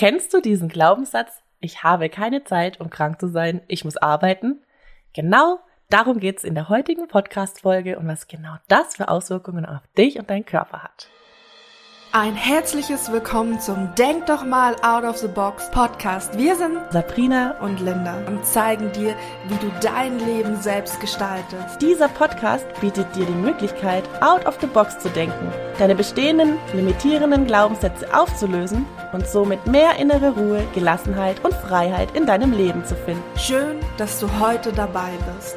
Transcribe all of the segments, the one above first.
Kennst du diesen Glaubenssatz? Ich habe keine Zeit, um krank zu sein. Ich muss arbeiten. Genau darum geht's in der heutigen Podcast-Folge und was genau das für Auswirkungen auf dich und deinen Körper hat. Ein herzliches Willkommen zum Denk doch mal out of the box Podcast. Wir sind Sabrina und Linda und zeigen dir, wie du dein Leben selbst gestaltest. Dieser Podcast bietet dir die Möglichkeit, out of the box zu denken, deine bestehenden, limitierenden Glaubenssätze aufzulösen und somit mehr innere Ruhe, Gelassenheit und Freiheit in deinem Leben zu finden. Schön, dass du heute dabei bist.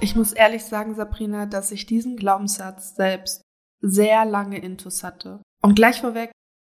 Ich muss ehrlich sagen, Sabrina, dass ich diesen Glaubenssatz selbst sehr lange Intus hatte. Und gleich vorweg,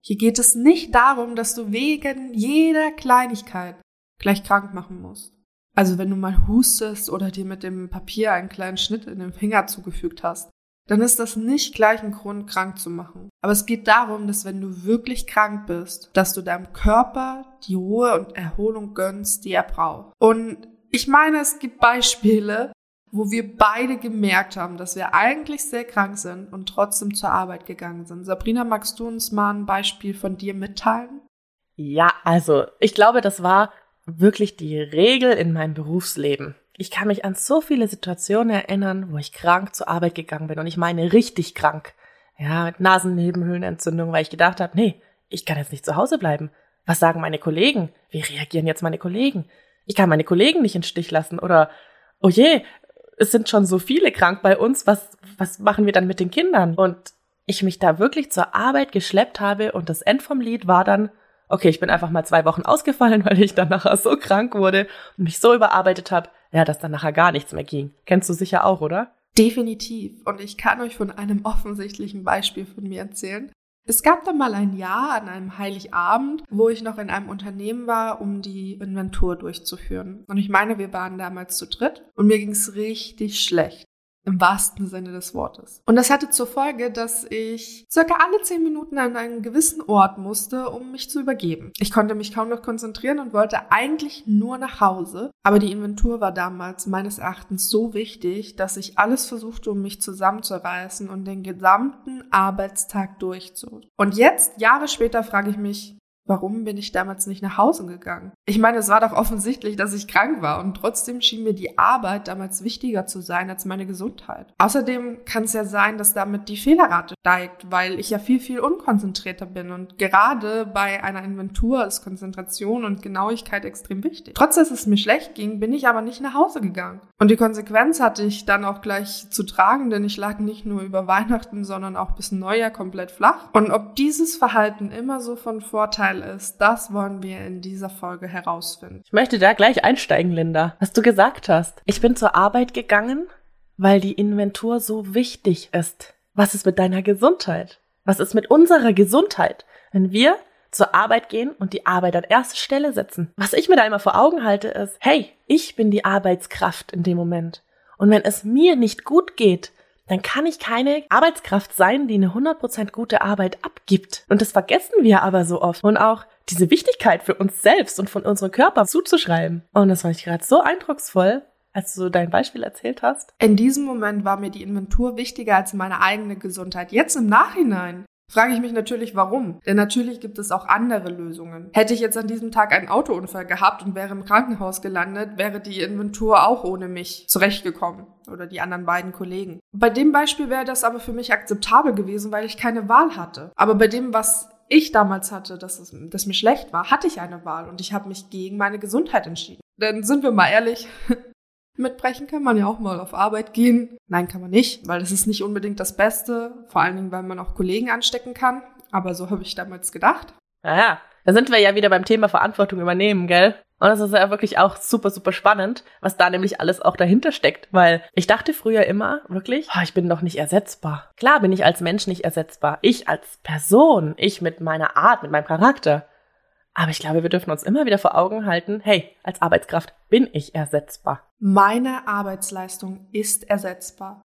hier geht es nicht darum, dass du wegen jeder Kleinigkeit gleich krank machen musst. Also wenn du mal hustest oder dir mit dem Papier einen kleinen Schnitt in den Finger zugefügt hast, dann ist das nicht gleich ein Grund, krank zu machen. Aber es geht darum, dass wenn du wirklich krank bist, dass du deinem Körper die Ruhe und Erholung gönnst, die er braucht. Und ich meine, es gibt Beispiele, wo wir beide gemerkt haben, dass wir eigentlich sehr krank sind und trotzdem zur Arbeit gegangen sind. Sabrina, magst du uns mal ein Beispiel von dir mitteilen? Ja, also ich glaube, das war wirklich die Regel in meinem Berufsleben. Ich kann mich an so viele Situationen erinnern, wo ich krank zur Arbeit gegangen bin und ich meine richtig krank. Ja, mit Nasennebenhöhlenentzündung, weil ich gedacht habe, nee, ich kann jetzt nicht zu Hause bleiben. Was sagen meine Kollegen? Wie reagieren jetzt meine Kollegen? Ich kann meine Kollegen nicht in Stich lassen oder oh je, es sind schon so viele krank bei uns, was, was machen wir dann mit den Kindern? Und ich mich da wirklich zur Arbeit geschleppt habe und das End vom Lied war dann, okay, ich bin einfach mal zwei Wochen ausgefallen, weil ich dann nachher so krank wurde und mich so überarbeitet habe, ja, dass dann nachher gar nichts mehr ging. Kennst du sicher auch, oder? Definitiv. Und ich kann euch von einem offensichtlichen Beispiel von mir erzählen. Es gab da mal ein Jahr an einem Heiligabend, wo ich noch in einem Unternehmen war, um die Inventur durchzuführen. Und ich meine, wir waren damals zu dritt und mir ging es richtig schlecht. Im wahrsten Sinne des Wortes. Und das hatte zur Folge, dass ich circa alle zehn Minuten an einen gewissen Ort musste, um mich zu übergeben. Ich konnte mich kaum noch konzentrieren und wollte eigentlich nur nach Hause. Aber die Inventur war damals meines Erachtens so wichtig, dass ich alles versuchte, um mich zusammenzureißen und den gesamten Arbeitstag durchzog. Und jetzt, Jahre später, frage ich mich, Warum bin ich damals nicht nach Hause gegangen? Ich meine, es war doch offensichtlich, dass ich krank war und trotzdem schien mir die Arbeit damals wichtiger zu sein als meine Gesundheit. Außerdem kann es ja sein, dass damit die Fehlerrate steigt, weil ich ja viel, viel unkonzentrierter bin und gerade bei einer Inventur ist Konzentration und Genauigkeit extrem wichtig. Trotz dass es mir schlecht ging, bin ich aber nicht nach Hause gegangen. Und die Konsequenz hatte ich dann auch gleich zu tragen, denn ich lag nicht nur über Weihnachten, sondern auch bis Neujahr komplett flach. Und ob dieses Verhalten immer so von Vorteil ist, das wollen wir in dieser Folge herausfinden. Ich möchte da gleich einsteigen, Linda. Was du gesagt hast. Ich bin zur Arbeit gegangen, weil die Inventur so wichtig ist. Was ist mit deiner Gesundheit? Was ist mit unserer Gesundheit? Wenn wir zur Arbeit gehen und die Arbeit an erste Stelle setzen. Was ich mir da immer vor Augen halte, ist, hey, ich bin die Arbeitskraft in dem Moment. Und wenn es mir nicht gut geht, dann kann ich keine Arbeitskraft sein, die eine 100% gute Arbeit abgibt. Und das vergessen wir aber so oft. Und auch diese Wichtigkeit für uns selbst und von unserem Körper zuzuschreiben. Und das fand ich gerade so eindrucksvoll, als du dein Beispiel erzählt hast. In diesem Moment war mir die Inventur wichtiger als meine eigene Gesundheit. Jetzt im Nachhinein frage ich mich natürlich, warum. Denn natürlich gibt es auch andere Lösungen. Hätte ich jetzt an diesem Tag einen Autounfall gehabt und wäre im Krankenhaus gelandet, wäre die Inventur auch ohne mich zurechtgekommen oder die anderen beiden Kollegen. Bei dem Beispiel wäre das aber für mich akzeptabel gewesen, weil ich keine Wahl hatte. Aber bei dem, was ich damals hatte, dass, es, dass mir schlecht war, hatte ich eine Wahl und ich habe mich gegen meine Gesundheit entschieden. Denn sind wir mal ehrlich, Mitbrechen kann man ja auch mal auf Arbeit gehen. Nein, kann man nicht, weil das ist nicht unbedingt das Beste. Vor allen Dingen, weil man auch Kollegen anstecken kann. Aber so habe ich damals gedacht. Naja, da sind wir ja wieder beim Thema Verantwortung übernehmen, gell? Und das ist ja wirklich auch super, super spannend, was da nämlich alles auch dahinter steckt. Weil ich dachte früher immer, wirklich, oh, ich bin doch nicht ersetzbar. Klar bin ich als Mensch nicht ersetzbar. Ich als Person, ich mit meiner Art, mit meinem Charakter. Aber ich glaube, wir dürfen uns immer wieder vor Augen halten, hey, als Arbeitskraft bin ich ersetzbar. Meine Arbeitsleistung ist ersetzbar.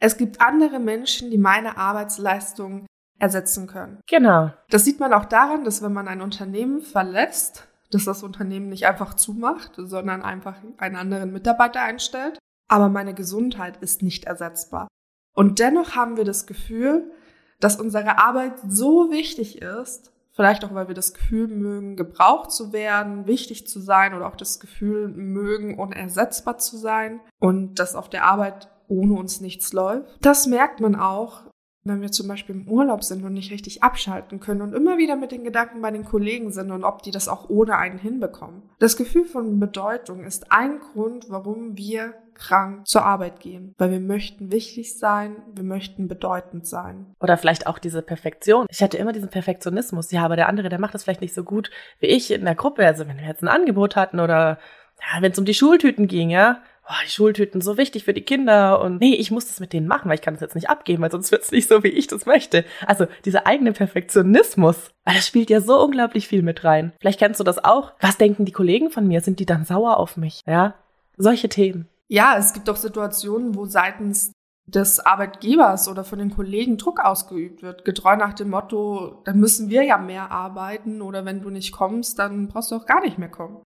Es gibt andere Menschen, die meine Arbeitsleistung ersetzen können. Genau. Das sieht man auch daran, dass wenn man ein Unternehmen verlässt, dass das Unternehmen nicht einfach zumacht, sondern einfach einen anderen Mitarbeiter einstellt. Aber meine Gesundheit ist nicht ersetzbar. Und dennoch haben wir das Gefühl, dass unsere Arbeit so wichtig ist, Vielleicht auch, weil wir das Gefühl mögen, gebraucht zu werden, wichtig zu sein oder auch das Gefühl mögen, unersetzbar zu sein und dass auf der Arbeit ohne uns nichts läuft. Das merkt man auch, wenn wir zum Beispiel im Urlaub sind und nicht richtig abschalten können und immer wieder mit den Gedanken bei den Kollegen sind und ob die das auch ohne einen hinbekommen. Das Gefühl von Bedeutung ist ein Grund, warum wir krank zur Arbeit gehen, weil wir möchten wichtig sein, wir möchten bedeutend sein. Oder vielleicht auch diese Perfektion. Ich hatte immer diesen Perfektionismus. Ja, aber der andere, der macht das vielleicht nicht so gut wie ich in der Gruppe. Also wenn wir jetzt ein Angebot hatten oder ja, wenn es um die Schultüten ging, ja, oh, die Schultüten so wichtig für die Kinder und nee, ich muss das mit denen machen, weil ich kann das jetzt nicht abgeben, weil sonst wird's nicht so, wie ich das möchte. Also dieser eigene Perfektionismus, das spielt ja so unglaublich viel mit rein. Vielleicht kennst du das auch. Was denken die Kollegen von mir? Sind die dann sauer auf mich? Ja, solche Themen. Ja, es gibt auch Situationen, wo seitens des Arbeitgebers oder von den Kollegen Druck ausgeübt wird, getreu nach dem Motto, dann müssen wir ja mehr arbeiten oder wenn du nicht kommst, dann brauchst du auch gar nicht mehr kommen.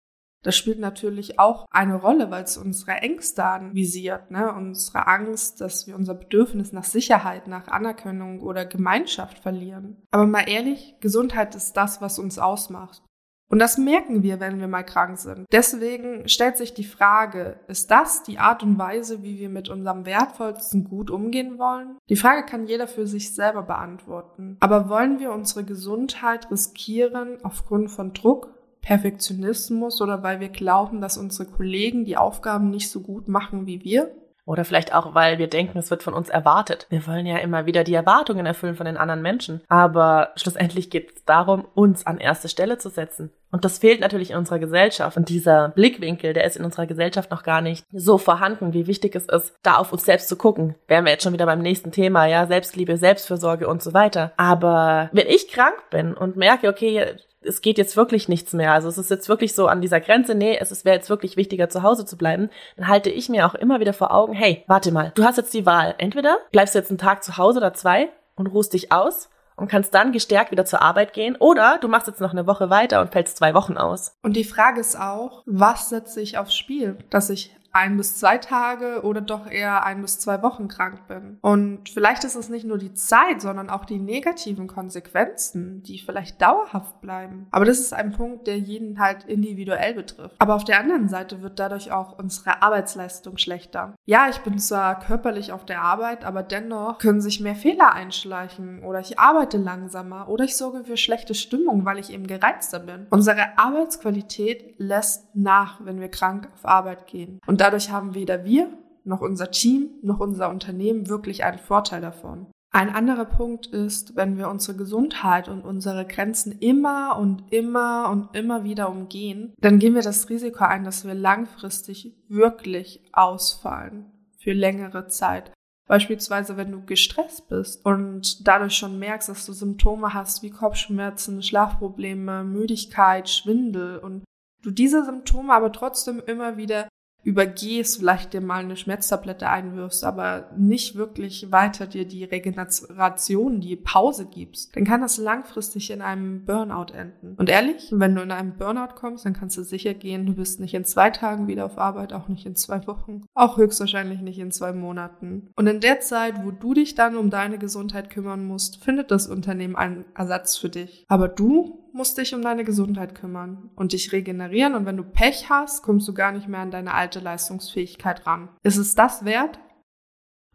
Das spielt natürlich auch eine Rolle, weil es unsere Ängste anvisiert, ne? unsere Angst, dass wir unser Bedürfnis nach Sicherheit, nach Anerkennung oder Gemeinschaft verlieren. Aber mal ehrlich, Gesundheit ist das, was uns ausmacht. Und das merken wir, wenn wir mal krank sind. Deswegen stellt sich die Frage, ist das die Art und Weise, wie wir mit unserem wertvollsten Gut umgehen wollen? Die Frage kann jeder für sich selber beantworten. Aber wollen wir unsere Gesundheit riskieren aufgrund von Druck, Perfektionismus oder weil wir glauben, dass unsere Kollegen die Aufgaben nicht so gut machen wie wir? Oder vielleicht auch, weil wir denken, es wird von uns erwartet. Wir wollen ja immer wieder die Erwartungen erfüllen von den anderen Menschen. Aber schlussendlich geht es darum, uns an erste Stelle zu setzen. Und das fehlt natürlich in unserer Gesellschaft. Und dieser Blickwinkel, der ist in unserer Gesellschaft noch gar nicht so vorhanden, wie wichtig es ist, da auf uns selbst zu gucken. Wären wir jetzt schon wieder beim nächsten Thema, ja, Selbstliebe, Selbstfürsorge und so weiter. Aber wenn ich krank bin und merke, okay, es geht jetzt wirklich nichts mehr. Also es ist jetzt wirklich so an dieser Grenze, nee, es wäre jetzt wirklich wichtiger, zu Hause zu bleiben, dann halte ich mir auch immer wieder vor Augen, hey, warte mal, du hast jetzt die Wahl. Entweder bleibst du jetzt einen Tag zu Hause oder zwei und ruhst dich aus und kannst dann gestärkt wieder zur Arbeit gehen oder du machst jetzt noch eine Woche weiter und fällst zwei Wochen aus. Und die Frage ist auch, was setze ich aufs Spiel? Dass ich ein bis zwei Tage oder doch eher ein bis zwei Wochen krank bin. Und vielleicht ist es nicht nur die Zeit, sondern auch die negativen Konsequenzen, die vielleicht dauerhaft bleiben. Aber das ist ein Punkt, der jeden halt individuell betrifft. Aber auf der anderen Seite wird dadurch auch unsere Arbeitsleistung schlechter. Ja, ich bin zwar körperlich auf der Arbeit, aber dennoch können sich mehr Fehler einschleichen oder ich arbeite langsamer oder ich sorge für schlechte Stimmung, weil ich eben gereizter bin. Unsere Arbeitsqualität lässt nach, wenn wir krank auf Arbeit gehen. Und dadurch haben weder wir noch unser Team noch unser Unternehmen wirklich einen Vorteil davon. Ein anderer Punkt ist, wenn wir unsere Gesundheit und unsere Grenzen immer und immer und immer wieder umgehen, dann gehen wir das Risiko ein, dass wir langfristig wirklich ausfallen für längere Zeit. Beispielsweise, wenn du gestresst bist und dadurch schon merkst, dass du Symptome hast wie Kopfschmerzen, Schlafprobleme, Müdigkeit, Schwindel und du diese Symptome aber trotzdem immer wieder übergehst, vielleicht dir mal eine Schmerztablette einwirfst, aber nicht wirklich weiter dir die Regeneration, die Pause gibst, dann kann das langfristig in einem Burnout enden. Und ehrlich, wenn du in einem Burnout kommst, dann kannst du sicher gehen, du bist nicht in zwei Tagen wieder auf Arbeit, auch nicht in zwei Wochen, auch höchstwahrscheinlich nicht in zwei Monaten. Und in der Zeit, wo du dich dann um deine Gesundheit kümmern musst, findet das Unternehmen einen Ersatz für dich. Aber du musst dich um deine Gesundheit kümmern und dich regenerieren und wenn du Pech hast, kommst du gar nicht mehr an deine alte Leistungsfähigkeit ran. Ist es das wert?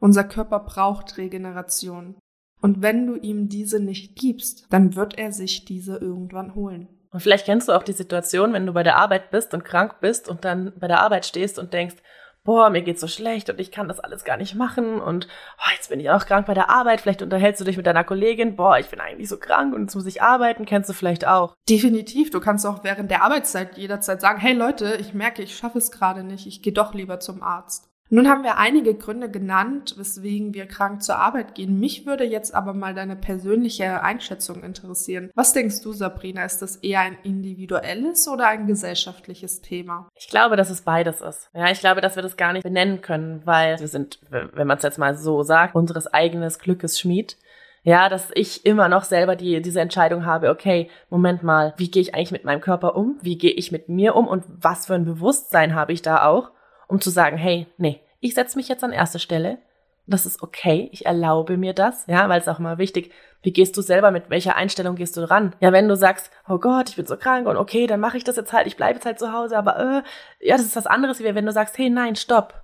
Unser Körper braucht Regeneration. Und wenn du ihm diese nicht gibst, dann wird er sich diese irgendwann holen. Und vielleicht kennst du auch die Situation, wenn du bei der Arbeit bist und krank bist und dann bei der Arbeit stehst und denkst, boah, mir geht's so schlecht und ich kann das alles gar nicht machen und oh, jetzt bin ich auch krank bei der Arbeit, vielleicht unterhältst du dich mit deiner Kollegin, boah, ich bin eigentlich so krank und jetzt muss ich arbeiten, kennst du vielleicht auch. Definitiv, du kannst auch während der Arbeitszeit jederzeit sagen, hey Leute, ich merke, ich schaffe es gerade nicht, ich gehe doch lieber zum Arzt. Nun haben wir einige Gründe genannt, weswegen wir krank zur Arbeit gehen. Mich würde jetzt aber mal deine persönliche Einschätzung interessieren. Was denkst du, Sabrina? Ist das eher ein individuelles oder ein gesellschaftliches Thema? Ich glaube, dass es beides ist. Ja, ich glaube, dass wir das gar nicht benennen können, weil wir sind, wenn man es jetzt mal so sagt, unseres eigenes Glückes Schmied. Ja, dass ich immer noch selber die, diese Entscheidung habe, okay, Moment mal, wie gehe ich eigentlich mit meinem Körper um? Wie gehe ich mit mir um? Und was für ein Bewusstsein habe ich da auch? Um zu sagen, hey, nee, ich setze mich jetzt an erste Stelle. Das ist okay. Ich erlaube mir das, ja, weil es auch immer wichtig, wie gehst du selber mit welcher Einstellung gehst du ran? Ja, wenn du sagst, oh Gott, ich bin so krank und okay, dann mache ich das jetzt halt, ich bleibe jetzt halt zu Hause, aber äh, ja, das ist was anderes, wie wenn du sagst, hey, nein, stopp.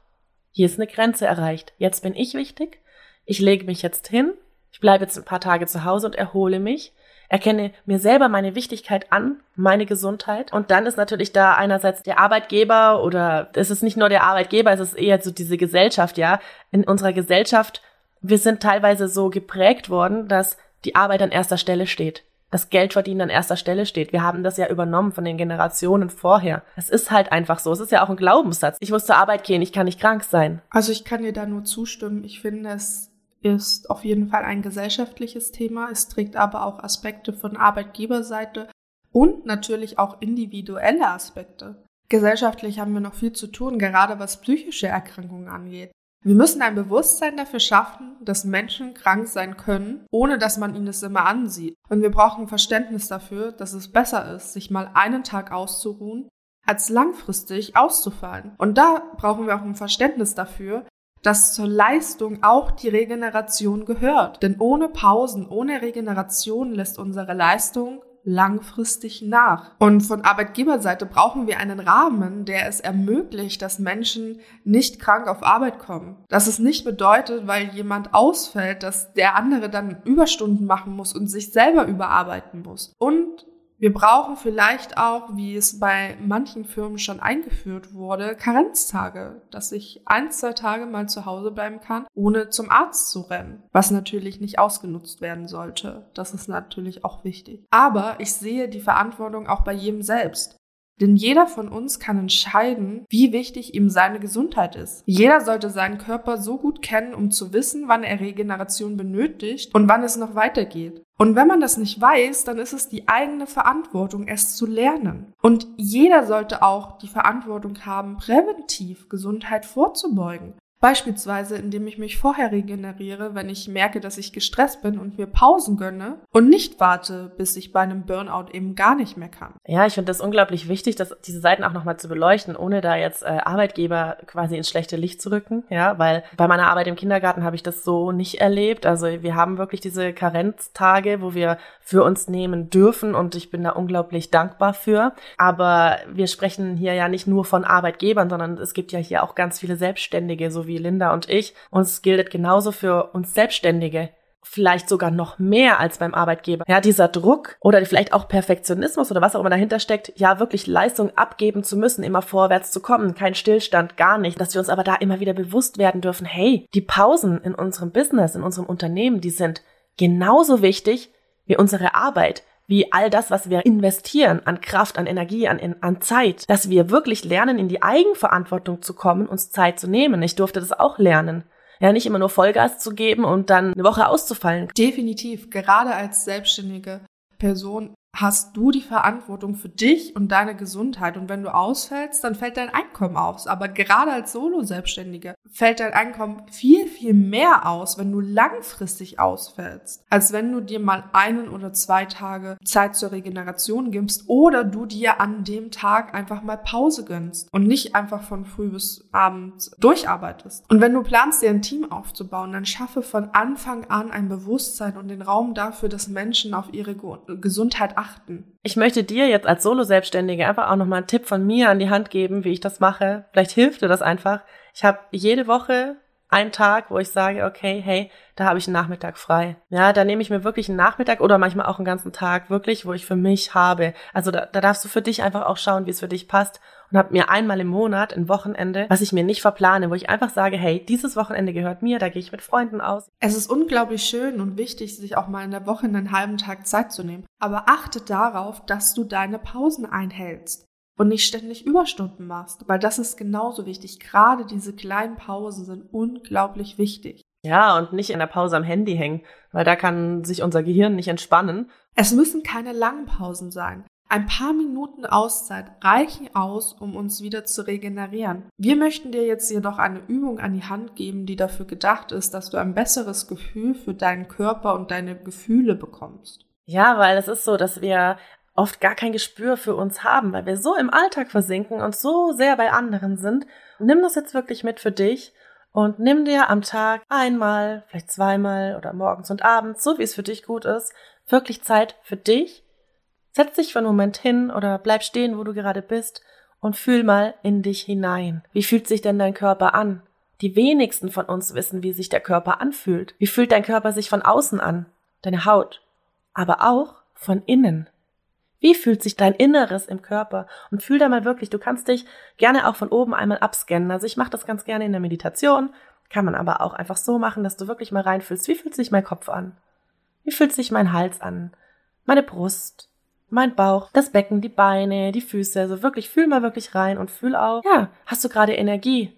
Hier ist eine Grenze erreicht. Jetzt bin ich wichtig. Ich lege mich jetzt hin. Ich bleibe jetzt ein paar Tage zu Hause und erhole mich erkenne mir selber meine Wichtigkeit an, meine Gesundheit. Und dann ist natürlich da einerseits der Arbeitgeber oder es ist nicht nur der Arbeitgeber, es ist eher so diese Gesellschaft, ja. In unserer Gesellschaft, wir sind teilweise so geprägt worden, dass die Arbeit an erster Stelle steht. Das Geldverdienen an erster Stelle steht. Wir haben das ja übernommen von den Generationen vorher. Es ist halt einfach so. Es ist ja auch ein Glaubenssatz. Ich muss zur Arbeit gehen, ich kann nicht krank sein. Also ich kann dir da nur zustimmen. Ich finde es ist auf jeden Fall ein gesellschaftliches Thema. Es trägt aber auch Aspekte von Arbeitgeberseite und natürlich auch individuelle Aspekte. Gesellschaftlich haben wir noch viel zu tun, gerade was psychische Erkrankungen angeht. Wir müssen ein Bewusstsein dafür schaffen, dass Menschen krank sein können, ohne dass man ihnen es immer ansieht. Und wir brauchen Verständnis dafür, dass es besser ist, sich mal einen Tag auszuruhen, als langfristig auszufallen. Und da brauchen wir auch ein Verständnis dafür, dass zur Leistung auch die Regeneration gehört. Denn ohne Pausen, ohne Regeneration lässt unsere Leistung langfristig nach. Und von Arbeitgeberseite brauchen wir einen Rahmen, der es ermöglicht, dass Menschen nicht krank auf Arbeit kommen. Dass es nicht bedeutet, weil jemand ausfällt, dass der andere dann Überstunden machen muss und sich selber überarbeiten muss. Und wir brauchen vielleicht auch, wie es bei manchen Firmen schon eingeführt wurde, Karenztage, dass ich ein, zwei Tage mal zu Hause bleiben kann, ohne zum Arzt zu rennen, was natürlich nicht ausgenutzt werden sollte. Das ist natürlich auch wichtig. Aber ich sehe die Verantwortung auch bei jedem selbst. Denn jeder von uns kann entscheiden, wie wichtig ihm seine Gesundheit ist. Jeder sollte seinen Körper so gut kennen, um zu wissen, wann er Regeneration benötigt und wann es noch weitergeht. Und wenn man das nicht weiß, dann ist es die eigene Verantwortung, es zu lernen. Und jeder sollte auch die Verantwortung haben, präventiv Gesundheit vorzubeugen. Beispielsweise, indem ich mich vorher regeneriere, wenn ich merke, dass ich gestresst bin und mir Pausen gönne und nicht warte, bis ich bei einem Burnout eben gar nicht mehr kann. Ja, ich finde das unglaublich wichtig, dass diese Seiten auch nochmal zu beleuchten, ohne da jetzt äh, Arbeitgeber quasi ins schlechte Licht zu rücken. Ja, weil bei meiner Arbeit im Kindergarten habe ich das so nicht erlebt. Also wir haben wirklich diese Karenztage, wo wir für uns nehmen dürfen und ich bin da unglaublich dankbar für. Aber wir sprechen hier ja nicht nur von Arbeitgebern, sondern es gibt ja hier auch ganz viele Selbstständige, so wie Linda und ich. Und es gilt genauso für uns Selbstständige. Vielleicht sogar noch mehr als beim Arbeitgeber. Ja, dieser Druck oder vielleicht auch Perfektionismus oder was auch immer dahinter steckt, ja, wirklich Leistung abgeben zu müssen, immer vorwärts zu kommen, kein Stillstand, gar nicht. Dass wir uns aber da immer wieder bewusst werden dürfen, hey, die Pausen in unserem Business, in unserem Unternehmen, die sind genauso wichtig wie unsere Arbeit wie all das, was wir investieren an Kraft, an Energie, an, an Zeit, dass wir wirklich lernen, in die Eigenverantwortung zu kommen, uns Zeit zu nehmen. Ich durfte das auch lernen. Ja, nicht immer nur Vollgas zu geben und dann eine Woche auszufallen. Definitiv. Gerade als selbstständige Person hast du die Verantwortung für dich und deine Gesundheit. Und wenn du ausfällst, dann fällt dein Einkommen aus. Aber gerade als Solo-Selbstständige fällt dein Einkommen viel, viel mehr aus, wenn du langfristig ausfällst, als wenn du dir mal einen oder zwei Tage Zeit zur Regeneration gibst oder du dir an dem Tag einfach mal Pause gönnst und nicht einfach von früh bis abends durcharbeitest. Und wenn du planst, dir ein Team aufzubauen, dann schaffe von Anfang an ein Bewusstsein und den Raum dafür, dass Menschen auf ihre Gesundheit achten achten. Ich möchte dir jetzt als Solo-Selbstständige einfach auch nochmal einen Tipp von mir an die Hand geben, wie ich das mache. Vielleicht hilft dir das einfach. Ich habe jede Woche einen Tag, wo ich sage, okay, hey, da habe ich einen Nachmittag frei. Ja, da nehme ich mir wirklich einen Nachmittag oder manchmal auch einen ganzen Tag wirklich, wo ich für mich habe. Also da, da darfst du für dich einfach auch schauen, wie es für dich passt und habe mir einmal im Monat ein Wochenende, was ich mir nicht verplane, wo ich einfach sage, hey, dieses Wochenende gehört mir, da gehe ich mit Freunden aus. Es ist unglaublich schön und wichtig, sich auch mal in der Woche einen halben Tag Zeit zu nehmen. Aber achte darauf, dass du deine Pausen einhältst und nicht ständig Überstunden machst, weil das ist genauso wichtig. Gerade diese kleinen Pausen sind unglaublich wichtig. Ja, und nicht in der Pause am Handy hängen, weil da kann sich unser Gehirn nicht entspannen. Es müssen keine langen Pausen sein. Ein paar Minuten Auszeit reichen aus, um uns wieder zu regenerieren. Wir möchten dir jetzt jedoch eine Übung an die Hand geben, die dafür gedacht ist, dass du ein besseres Gefühl für deinen Körper und deine Gefühle bekommst. Ja, weil es ist so, dass wir oft gar kein Gespür für uns haben, weil wir so im Alltag versinken und so sehr bei anderen sind. Nimm das jetzt wirklich mit für dich Und nimm dir am Tag einmal, vielleicht zweimal oder morgens und abends, so wie es für dich gut ist, wirklich Zeit für dich. Setz dich für einen Moment hin oder bleib stehen, wo du gerade bist und fühl mal in dich hinein. Wie fühlt sich denn dein Körper an? Die wenigsten von uns wissen, wie sich der Körper anfühlt. Wie fühlt dein Körper sich von außen an? Deine Haut. Aber auch von innen. Wie fühlt sich dein Inneres im Körper? Und fühl da mal wirklich, du kannst dich gerne auch von oben einmal abscannen. Also ich mache das ganz gerne in der Meditation, kann man aber auch einfach so machen, dass du wirklich mal reinfühlst, wie fühlt sich mein Kopf an? Wie fühlt sich mein Hals an? Meine Brust? Mein Bauch, das Becken, die Beine, die Füße, also wirklich fühl mal wirklich rein und fühl auch, ja, hast du gerade Energie?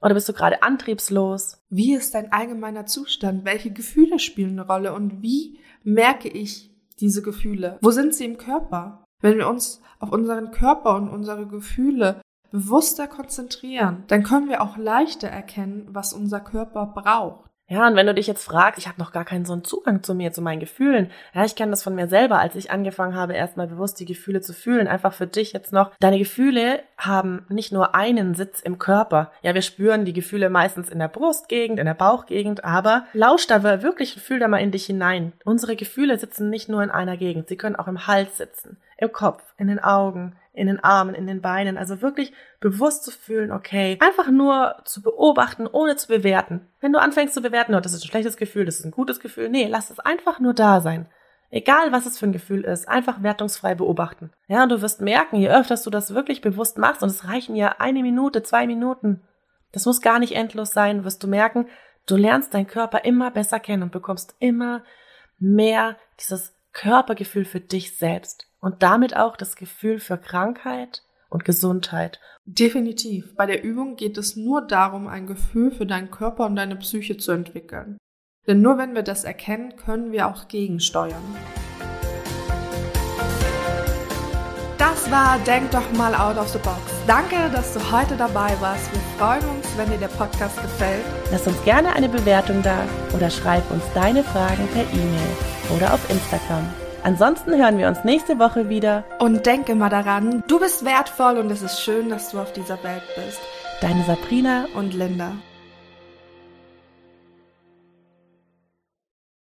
Oder bist du gerade antriebslos? Wie ist dein allgemeiner Zustand? Welche Gefühle spielen eine Rolle? Und wie merke ich diese Gefühle? Wo sind sie im Körper? Wenn wir uns auf unseren Körper und unsere Gefühle bewusster konzentrieren, dann können wir auch leichter erkennen, was unser Körper braucht. Ja, und wenn du dich jetzt fragst, ich habe noch gar keinen so einen Zugang zu mir, zu meinen Gefühlen. Ja, ich kenne das von mir selber, als ich angefangen habe, erstmal bewusst die Gefühle zu fühlen. Einfach für dich jetzt noch. Deine Gefühle haben nicht nur einen Sitz im Körper. Ja, wir spüren die Gefühle meistens in der Brustgegend, in der Bauchgegend, aber lausch da wirklich, fühl da mal in dich hinein. Unsere Gefühle sitzen nicht nur in einer Gegend, sie können auch im Hals sitzen, im Kopf, in den Augen, in den Armen, in den Beinen. Also wirklich bewusst zu fühlen, okay, einfach nur zu beobachten, ohne zu bewerten. Wenn du anfängst zu bewerten, oh, das ist ein schlechtes Gefühl, das ist ein gutes Gefühl, nee, lass es einfach nur da sein. Egal, was es für ein Gefühl ist, einfach wertungsfrei beobachten. Ja, und du wirst merken, je öfter du das wirklich bewusst machst, und es reichen ja eine Minute, zwei Minuten, das muss gar nicht endlos sein, wirst du merken, du lernst deinen Körper immer besser kennen und bekommst immer mehr dieses Körpergefühl für dich selbst und damit auch das Gefühl für Krankheit und Gesundheit. Definitiv. Bei der Übung geht es nur darum, ein Gefühl für deinen Körper und deine Psyche zu entwickeln. Denn nur wenn wir das erkennen, können wir auch gegensteuern. Das war Denk doch mal out of the box. Danke, dass du heute dabei warst. Wir freuen uns, wenn dir der Podcast gefällt. Lass uns gerne eine Bewertung da oder schreib uns deine Fragen per E-Mail oder auf Instagram. Ansonsten hören wir uns nächste Woche wieder. Und denke mal daran, du bist wertvoll und es ist schön, dass du auf dieser Welt bist. Deine Sabrina und Linda.